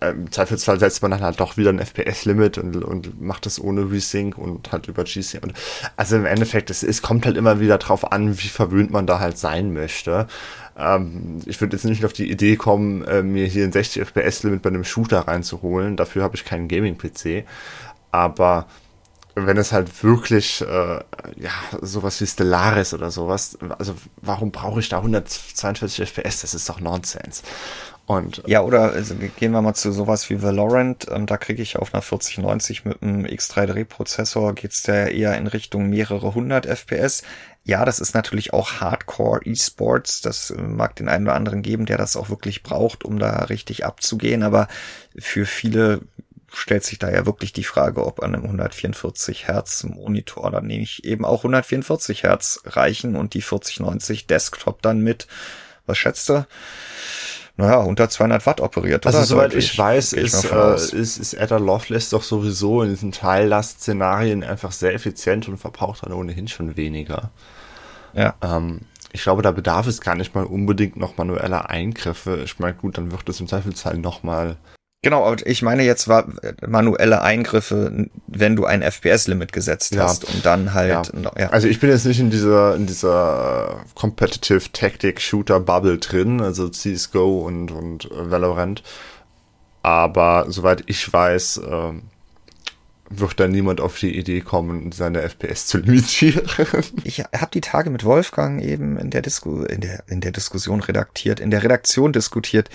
im Zweifelsfall setzt man dann halt doch wieder ein FPS-Limit und, und macht das ohne Resync und halt über GC. Und also im Endeffekt, es, es kommt halt immer wieder drauf an, wie verwöhnt man da halt sein möchte. Ähm, ich würde jetzt nicht auf die Idee kommen, äh, mir hier ein 60 FPS-Limit bei einem Shooter reinzuholen. Dafür habe ich keinen Gaming-PC. Aber wenn es halt wirklich, äh, ja, sowas wie Stellaris oder sowas, also warum brauche ich da 142 FPS? Das ist doch Nonsens. Und, ja, oder also, gehen wir mal zu sowas wie Valorant. Ähm, da kriege ich auf einer 4090 mit einem X33-Prozessor geht's da eher in Richtung mehrere hundert FPS. Ja, das ist natürlich auch Hardcore E-Sports. Das äh, mag den einen oder anderen geben, der das auch wirklich braucht, um da richtig abzugehen. Aber für viele stellt sich da ja wirklich die Frage, ob an einem 144 Hertz Monitor dann nämlich eben auch 144 Hertz reichen und die 4090 Desktop dann mit, was schätzt du? Naja, unter 200 Watt operiert. Also soweit ich weiß, ist, äh, ist, ist Ada Lovelace doch sowieso in diesen Teillast-Szenarien einfach sehr effizient und verbraucht dann ohnehin schon weniger. Ja. Ähm, ich glaube, da bedarf es gar nicht mal unbedingt noch manueller Eingriffe. Ich meine, gut, dann wird es im Zweifelsfall noch mal Genau, aber ich meine jetzt war manuelle Eingriffe, wenn du ein FPS-Limit gesetzt ja. hast und dann halt. Ja. ja. Also ich bin jetzt nicht in dieser in dieser Competitive Tactic Shooter Bubble drin, also CS:GO und und Valorant. Aber soweit ich weiß, äh, wird da niemand auf die Idee kommen, seine FPS zu (laughs) limitieren. Ich habe die Tage mit Wolfgang eben in der Disku in der in der Diskussion redaktiert, in der Redaktion diskutiert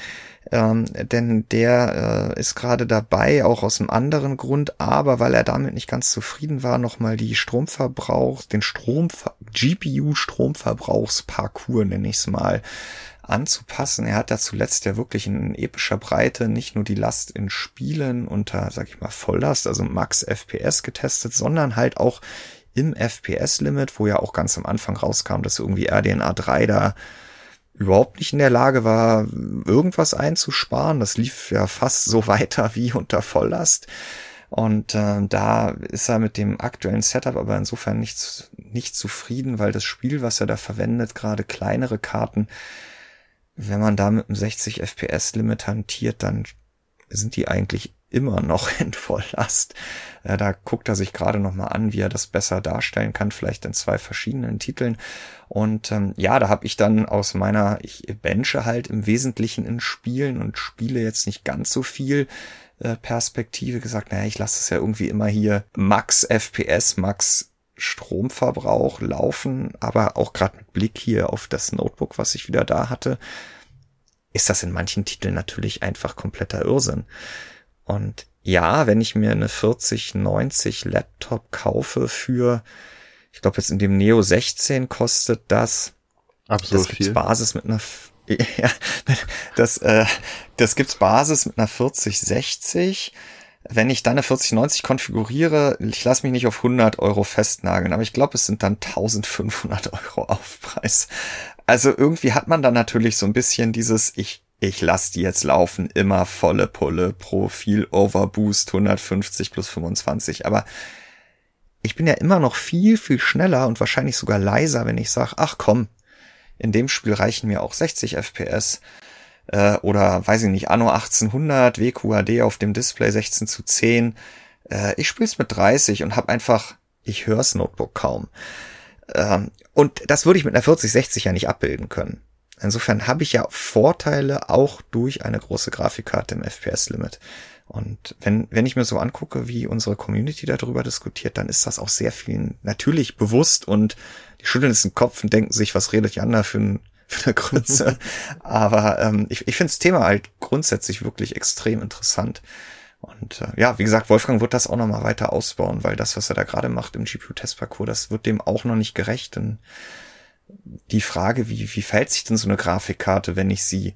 ähm, denn der äh, ist gerade dabei, auch aus einem anderen Grund, aber weil er damit nicht ganz zufrieden war, nochmal die Stromverbrauch, den Strom, GPU-Stromverbrauchsparcours, nenne ich es mal, anzupassen. Er hat da zuletzt ja wirklich in epischer Breite nicht nur die Last in Spielen unter, sag ich mal, Volllast, also Max FPS getestet, sondern halt auch im FPS-Limit, wo ja auch ganz am Anfang rauskam, dass irgendwie RDNA 3 da überhaupt nicht in der Lage war, irgendwas einzusparen. Das lief ja fast so (laughs) weiter wie unter Volllast. Und äh, da ist er mit dem aktuellen Setup aber insofern nicht, nicht zufrieden, weil das Spiel, was er da verwendet, gerade kleinere Karten, wenn man da mit einem 60 FPS Limit hantiert, dann sind die eigentlich immer noch (laughs) in Volllast. Äh, da guckt er sich gerade noch mal an, wie er das besser darstellen kann, vielleicht in zwei verschiedenen Titeln. Und ähm, ja, da habe ich dann aus meiner, ich benche halt im Wesentlichen in Spielen und spiele jetzt nicht ganz so viel äh, Perspektive gesagt, naja, ich lasse es ja irgendwie immer hier Max FPS, Max Stromverbrauch laufen, aber auch gerade mit Blick hier auf das Notebook, was ich wieder da hatte, ist das in manchen Titeln natürlich einfach kompletter Irrsinn. Und ja, wenn ich mir eine 4090 Laptop kaufe für, ich glaube jetzt in dem Neo 16 kostet das, absolut das viel. Basis mit einer (laughs) ja, das, äh, das gibt's Basis mit einer 4060. Wenn ich dann eine 4090 konfiguriere, ich lasse mich nicht auf 100 Euro festnageln, aber ich glaube, es sind dann 1500 Euro Aufpreis. Also irgendwie hat man dann natürlich so ein bisschen dieses, ich ich lasse die jetzt laufen, immer volle Pulle, Profil, Overboost 150 plus 25. Aber ich bin ja immer noch viel, viel schneller und wahrscheinlich sogar leiser, wenn ich sage, ach komm, in dem Spiel reichen mir auch 60 FPS äh, oder weiß ich nicht, Anno 1800, WQAD auf dem Display 16 zu 10. Äh, ich spiele es mit 30 und habe einfach, ich hör's Notebook kaum. Ähm, und das würde ich mit einer 4060 ja nicht abbilden können. Insofern habe ich ja Vorteile auch durch eine große Grafikkarte im FPS-Limit. Und wenn, wenn ich mir so angucke, wie unsere Community darüber diskutiert, dann ist das auch sehr vielen natürlich bewusst und die schütteln es den Kopf und denken sich, was redet Jan da für, ein, (laughs) für eine Grütze. (laughs) Aber ähm, ich, ich finde das Thema halt grundsätzlich wirklich extrem interessant. Und äh, ja, wie gesagt, Wolfgang wird das auch noch mal weiter ausbauen, weil das, was er da gerade macht im GPU-Testparcours, das wird dem auch noch nicht gerecht. Denn die Frage, wie, wie verhält sich denn so eine Grafikkarte, wenn ich sie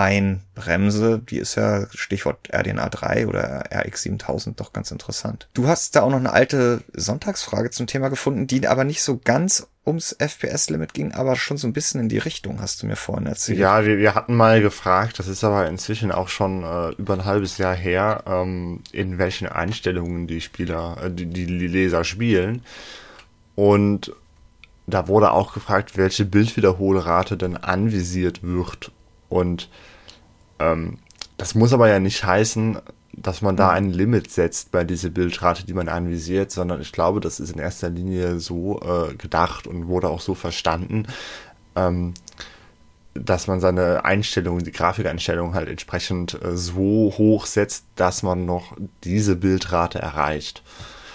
einbremse, die ist ja Stichwort RDNA 3 oder RX 7000 doch ganz interessant. Du hast da auch noch eine alte Sonntagsfrage zum Thema gefunden, die aber nicht so ganz ums FPS-Limit ging, aber schon so ein bisschen in die Richtung, hast du mir vorhin erzählt. Ja, wir, wir hatten mal gefragt, das ist aber inzwischen auch schon äh, über ein halbes Jahr her, ähm, in welchen Einstellungen die Spieler, äh, die, die Leser spielen. Und da wurde auch gefragt, welche Bildwiederholrate denn anvisiert wird. Und ähm, Das muss aber ja nicht heißen, dass man da mhm. ein Limit setzt bei dieser Bildrate, die man anvisiert, sondern ich glaube, das ist in erster Linie so äh, gedacht und wurde auch so verstanden, ähm, dass man seine Einstellungen, die Grafikeinstellungen halt entsprechend äh, so hoch setzt, dass man noch diese Bildrate erreicht.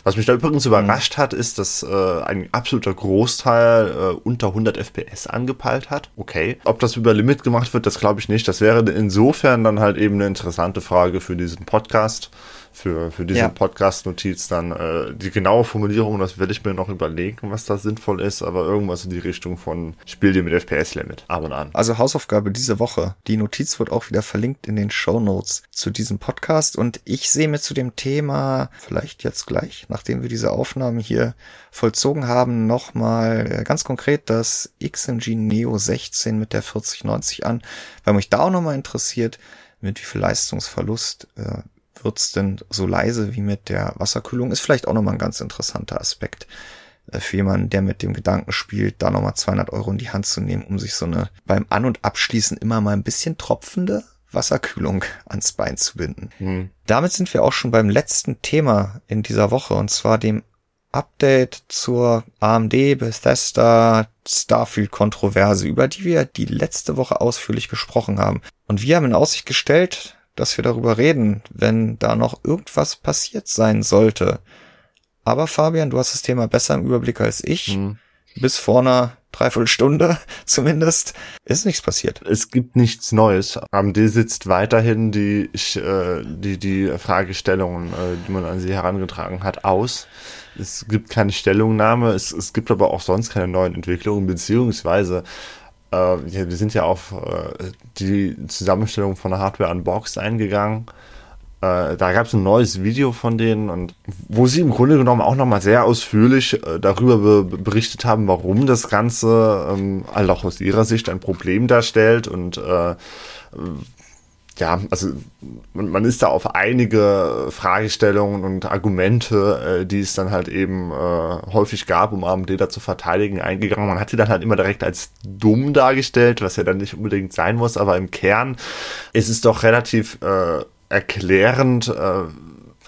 Was mich da übrigens überrascht hat, ist, dass äh, ein absoluter Großteil äh, unter 100 FPS angepeilt hat. Okay. Ob das über Limit gemacht wird, das glaube ich nicht. Das wäre insofern dann halt eben eine interessante Frage für diesen Podcast für, für diese ja. Podcast-Notiz dann äh, die genaue Formulierung, das werde ich mir noch überlegen, was da sinnvoll ist, aber irgendwas in die Richtung von Spiel dir mit FPS-Limit. Ab und an. Also Hausaufgabe diese Woche. Die Notiz wird auch wieder verlinkt in den Show Notes zu diesem Podcast und ich sehe mir zu dem Thema vielleicht jetzt gleich, nachdem wir diese Aufnahmen hier vollzogen haben, nochmal äh, ganz konkret das XMG Neo 16 mit der 4090 an, weil mich da auch nochmal interessiert, mit wie viel Leistungsverlust äh, wird's denn so leise wie mit der Wasserkühlung? Ist vielleicht auch nochmal ein ganz interessanter Aspekt äh, für jemanden, der mit dem Gedanken spielt, da nochmal 200 Euro in die Hand zu nehmen, um sich so eine beim An- und Abschließen immer mal ein bisschen tropfende Wasserkühlung (laughs) ans Bein zu binden. Mhm. Damit sind wir auch schon beim letzten Thema in dieser Woche und zwar dem Update zur AMD Bethesda Starfield Kontroverse, über die wir die letzte Woche ausführlich gesprochen haben. Und wir haben in Aussicht gestellt, dass wir darüber reden, wenn da noch irgendwas passiert sein sollte. Aber Fabian, du hast das Thema besser im Überblick als ich. Mhm. Bis vor einer Dreiviertelstunde (laughs) zumindest ist nichts passiert. Es gibt nichts Neues. AMD sitzt weiterhin die, äh, die, die Fragestellungen, äh, die man an sie herangetragen hat, aus. Es gibt keine Stellungnahme, es, es gibt aber auch sonst keine neuen Entwicklungen, beziehungsweise wir sind ja auf äh, die Zusammenstellung von der Hardware Unboxed eingegangen. Äh, da gab es ein neues Video von denen und wo sie im Grunde genommen auch nochmal sehr ausführlich äh, darüber be berichtet haben, warum das Ganze also auch aus ihrer Sicht ein Problem darstellt und äh, ja, also man, man ist da auf einige Fragestellungen und Argumente, äh, die es dann halt eben äh, häufig gab, um AMD da zu verteidigen, eingegangen. Man hat sie dann halt immer direkt als dumm dargestellt, was ja dann nicht unbedingt sein muss, aber im Kern ist es doch relativ äh, erklärend, äh,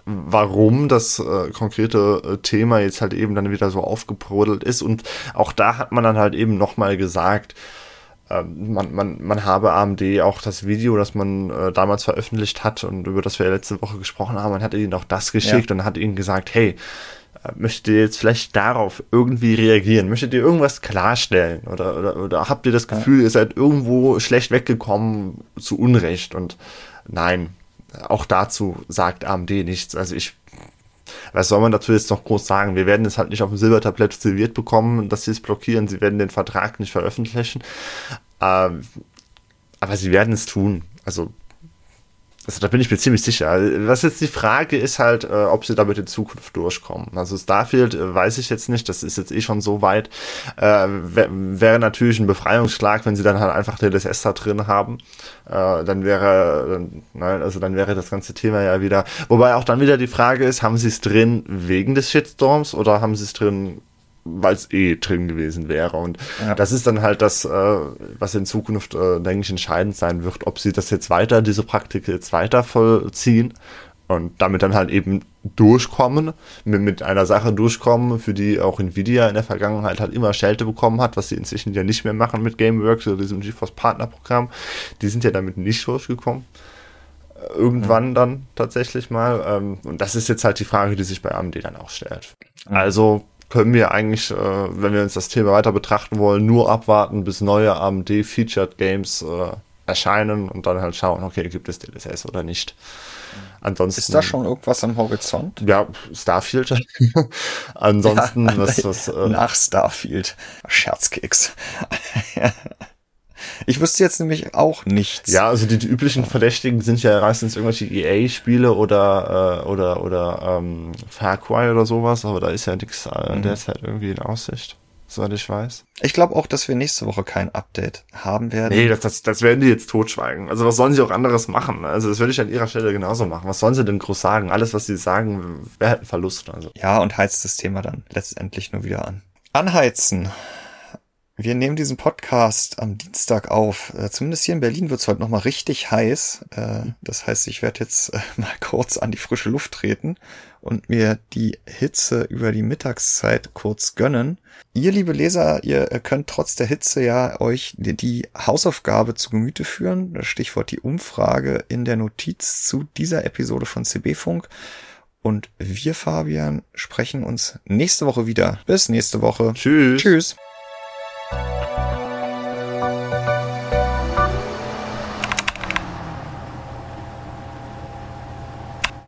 warum das äh, konkrete äh, Thema jetzt halt eben dann wieder so aufgebrodelt ist. Und auch da hat man dann halt eben nochmal gesagt, man, man, man habe AMD auch das Video, das man äh, damals veröffentlicht hat und über das wir letzte Woche gesprochen haben, man hat ihnen auch das geschickt ja. und hat ihnen gesagt, hey, äh, möchtet ihr jetzt vielleicht darauf irgendwie reagieren? Möchtet ihr irgendwas klarstellen? Oder, oder, oder habt ihr das Gefühl, ja. ihr seid irgendwo schlecht weggekommen zu Unrecht? Und nein, auch dazu sagt AMD nichts. Also ich was soll man dazu jetzt noch groß sagen? Wir werden es halt nicht auf dem Silbertablett serviert bekommen, dass sie es blockieren. Sie werden den Vertrag nicht veröffentlichen. Ähm, aber sie werden es tun. Also also da bin ich mir ziemlich sicher. Was jetzt die Frage ist halt, äh, ob sie damit in Zukunft durchkommen. Also Starfield äh, weiß ich jetzt nicht, das ist jetzt eh schon so weit. Äh, wäre natürlich ein Befreiungsschlag, wenn sie dann halt einfach DLSS da drin haben. Äh, dann wäre, nein, also dann wäre das ganze Thema ja wieder. Wobei auch dann wieder die Frage ist, haben sie es drin wegen des Shitstorms oder haben sie es drin weil es eh drin gewesen wäre. Und ja. das ist dann halt das, äh, was in Zukunft, äh, denke ich, entscheidend sein wird, ob sie das jetzt weiter, diese Praktik jetzt weiter vollziehen und damit dann halt eben durchkommen, mit, mit einer Sache durchkommen, für die auch Nvidia in der Vergangenheit halt immer Schelte bekommen hat, was sie inzwischen ja nicht mehr machen mit Gameworks oder diesem GeForce Partner Programm. Die sind ja damit nicht durchgekommen irgendwann dann tatsächlich mal. Ähm, und das ist jetzt halt die Frage, die sich bei AMD dann auch stellt. Also können wir eigentlich, äh, wenn wir uns das Thema weiter betrachten wollen, nur abwarten, bis neue AMD-Featured Games äh, erscheinen und dann halt schauen, okay, gibt es DLSS oder nicht. Ansonsten. Ist da schon irgendwas am Horizont? Ja, Starfield. (laughs) Ansonsten, ja, was, was, äh, nach Starfield. Scherzkeks. (laughs) Ich wüsste jetzt nämlich auch nichts. Ja, also die, die üblichen Verdächtigen sind ja meistens irgendwelche EA-Spiele oder äh, oder oder ähm, Far Cry oder sowas, aber da ist ja nichts äh, mhm. derzeit irgendwie in Aussicht, soweit ich weiß. Ich glaube auch, dass wir nächste Woche kein Update haben werden. Nee, das, das, das werden die jetzt totschweigen. Also was sollen sie auch anderes machen? Also das würde ich an ihrer Stelle genauso machen. Was sollen sie denn groß sagen? Alles, was sie sagen, wäre halt ein Verlust. Also. Ja, und heizt das Thema dann letztendlich nur wieder an. Anheizen Wir nehmen diesen Podcast am Dienstag auf. Äh, zumindest hier in Berlin wird es heute nochmal richtig heiß. Äh, das heißt, ich werde jetzt äh, (laughs) mal kurz an die frische Luft treten und mir die Hitze über die Mittagszeit kurz gönnen. Ihr, liebe Leser, ihr könnt trotz der Hitze ja euch die, Hausaufgabe zu Gemüte führen. Das Stichwort die Umfrage in der Notiz zu dieser Episode von CB Funk. Und wir, Fabian, sprechen uns nächste Woche wieder. Bis nächste Woche. Tschüss. Tschüss. Música